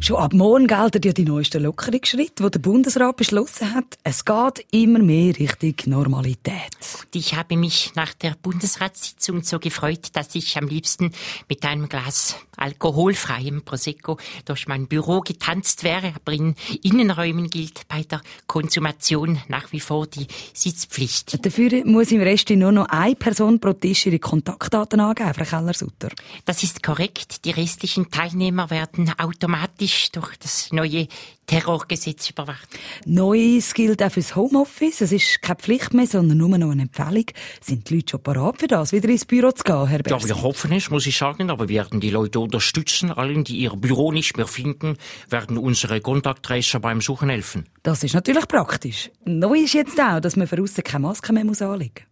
Schon ab morgen gelten ja die neuesten Lockerungsschritte, die der Bundesrat beschlossen hat. Es geht immer mehr Richtung Normalität. Ich habe mich nach der Bundesratssitzung so gefreut, dass ich am liebsten mit einem Glas alkoholfreiem Prosecco durch mein Büro getanzt wäre. Aber in Innenräumen gilt bei der Konsumation nach wie vor die Sitzpflicht. Dafür muss im Rest nur noch eine Person pro Tisch ihre Kontaktdaten angeben, Frau Keller-Sutter. Das ist korrekt. Die restlichen Teilnehmer werden automatisch durch das neue Terrorgesetz überwacht. Neues gilt auch fürs Homeoffice. Es ist keine Pflicht mehr, sondern nur noch eine Empfehlung. Sind die Leute schon parat für das, wieder ins Büro zu gehen, Herr Berset? Ja, wir hoffen es, muss ich sagen, aber wir werden die Leute unterstützen. Allen, die ihr Büro nicht mehr finden, werden unsere Kontakttracer beim Suchen helfen. Das ist natürlich praktisch. Neu ist jetzt auch, dass man für aussen keine Maske mehr anlegen muss.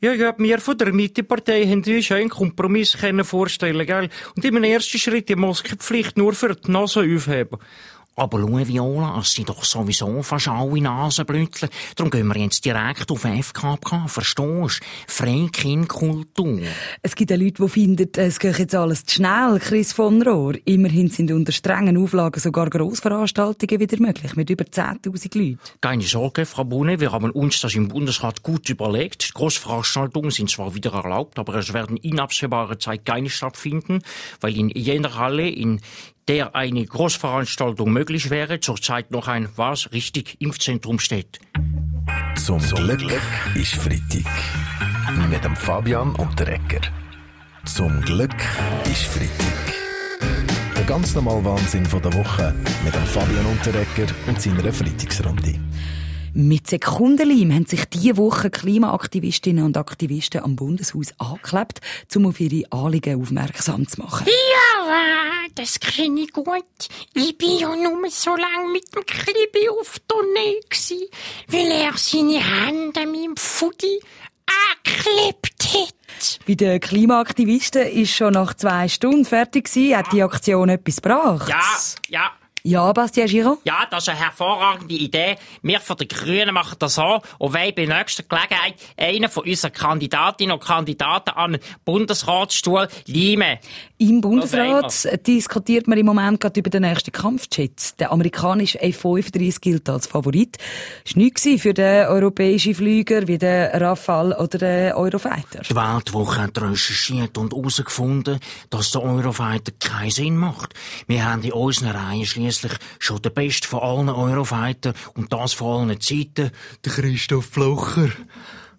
Ja, ich glaube, wir von der Mittepartei haben uns einen Kompromiss können vorstellen, gell? Und im ersten Schritt die Maskenpflicht nur für die Nase aufheben. Aber schau, Viola, es sind doch sowieso fast alle Nasenblütler. Darum gehen wir jetzt direkt auf FKK, verstehst du? Freikindkultur. Es gibt ja Leute, die finden, es geht jetzt alles zu schnell, Chris von Rohr. Immerhin sind unter strengen Auflagen sogar Grossveranstaltungen wieder möglich, mit über 10.000 Leuten. Keine Sorge, Frau Bohne, wir haben uns das im Bundesrat gut überlegt. Grossveranstaltungen sind zwar wieder erlaubt, aber es werden in absehbarer Zeit keine stattfinden, weil in jener Halle, in der eine Großveranstaltung möglich wäre, zurzeit noch ein was richtig Impfzentrum steht. Zum, Glück ist Freitag. Mit dem Fabian und der Ecker. Zum Glück ist Freitag. Der ganz normale Wahnsinn von der Woche mit dem Fabian Unterrecker und seiner Freitagsrunde. Mit Sekundenleim haben sich diese Woche Klimaaktivistinnen und Aktivisten am Bundeshaus angeklebt, um auf ihre Anliegen aufmerksam zu machen. Ja, das kenne ich gut. Ich bin ja nur so lange mit dem Klibi auf Tournee gsi, weil er seine Hände an meinem Fudi angeklebt hat. Bei den Klimaaktivisten ist schon nach zwei Stunden fertig gewesen. Hat die Aktion etwas gebracht? Ja, ja. Ja, Bastien Giraud? Ja, das ist eine hervorragende Idee. Wir von den Grünen machen das so und wollen bei nächster Gelegenheit einen von unseren Kandidatinnen und Kandidaten an den Bundesratsstuhl leimen. Im Bundesrat diskutiert man im Moment gerade über den nächsten Kampfjet. Der amerikanische F-35 gilt als Favorit. Das war nichts für den europäischen Flüger wie den Rafale oder den Eurofighter. Die Weltwoche hat recherchiert und herausgefunden, dass der Eurofighter keinen Sinn macht. Wir haben in unseren Reihen schliesslich schon der Beste von allen Eurofighter und das von allen Zeiten, der Christoph Flocher.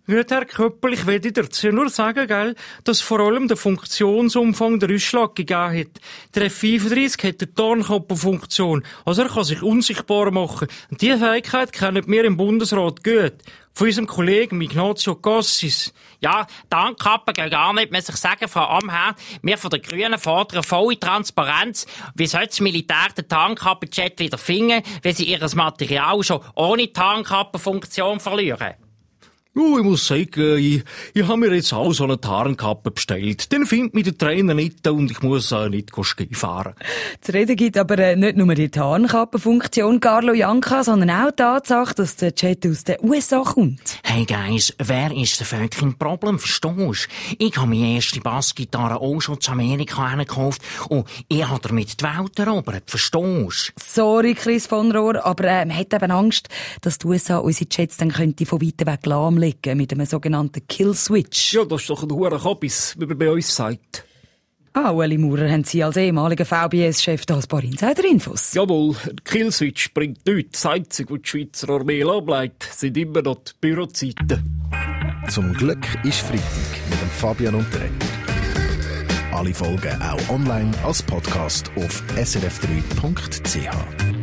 Gut, Herr Köppel, ich will dazu nur sagen, gell, dass vor allem der Funktionsumfang der Ausschlag gegeben hat. Der F-35 hat eine Tarnkappenfunktion, also er kann sich unsichtbar machen. Und diese Fähigkeit kennen wir im Bundesrat gut. Von unserem Kollegen Ignazio Cassis. Ja, Tarnkappen gehen gar nicht, muss ich sagen, Frau Amherr. Wir von den Grünen fordern volle Transparenz. Wie soll das Militär den Tarnkappenjet wieder finden, wenn sie ihr Material schon ohne Tarnkappenfunktion verlieren? Oh, ich muss sagen, ich, ich habe mir jetzt auch so eine Tarnkappe bestellt. Den findet mich der Trainer nicht und ich muss äh, nicht Ski fahren. Zu reden gibt aber äh, nicht nur die Tarnkappenfunktion Carlo Janka, sondern auch die Tatsache, dass der Jet aus den USA kommt. Hey Guys, wer ist der fucking Problem, verstehst Ich habe meine erste Bassgitarre auch schon zu Amerika gekauft und ich habe damit die Welt erobert, verstehst Sorry, Chris von Rohr, aber äh, man hat eben Angst, dass die USA unsere Jets dann könnte von weiter weg lahmlegen mit einem sogenannten Kill-Switch. Ja, das ist doch ein hoher Kabis, wie man bei uns sagt. Ah, Ueli Maurer, haben Sie als ehemaliger VBS-Chef da ein paar Insider-Infos? Jawohl, der Killswitch bringt nichts. Das Einzige, was die Schweizer Armee abbleibt, sind immer noch die Bürozeiten. Zum Glück ist Freitag mit dem Fabian Unterretter. Alle Folgen auch online als Podcast auf srf3.ch.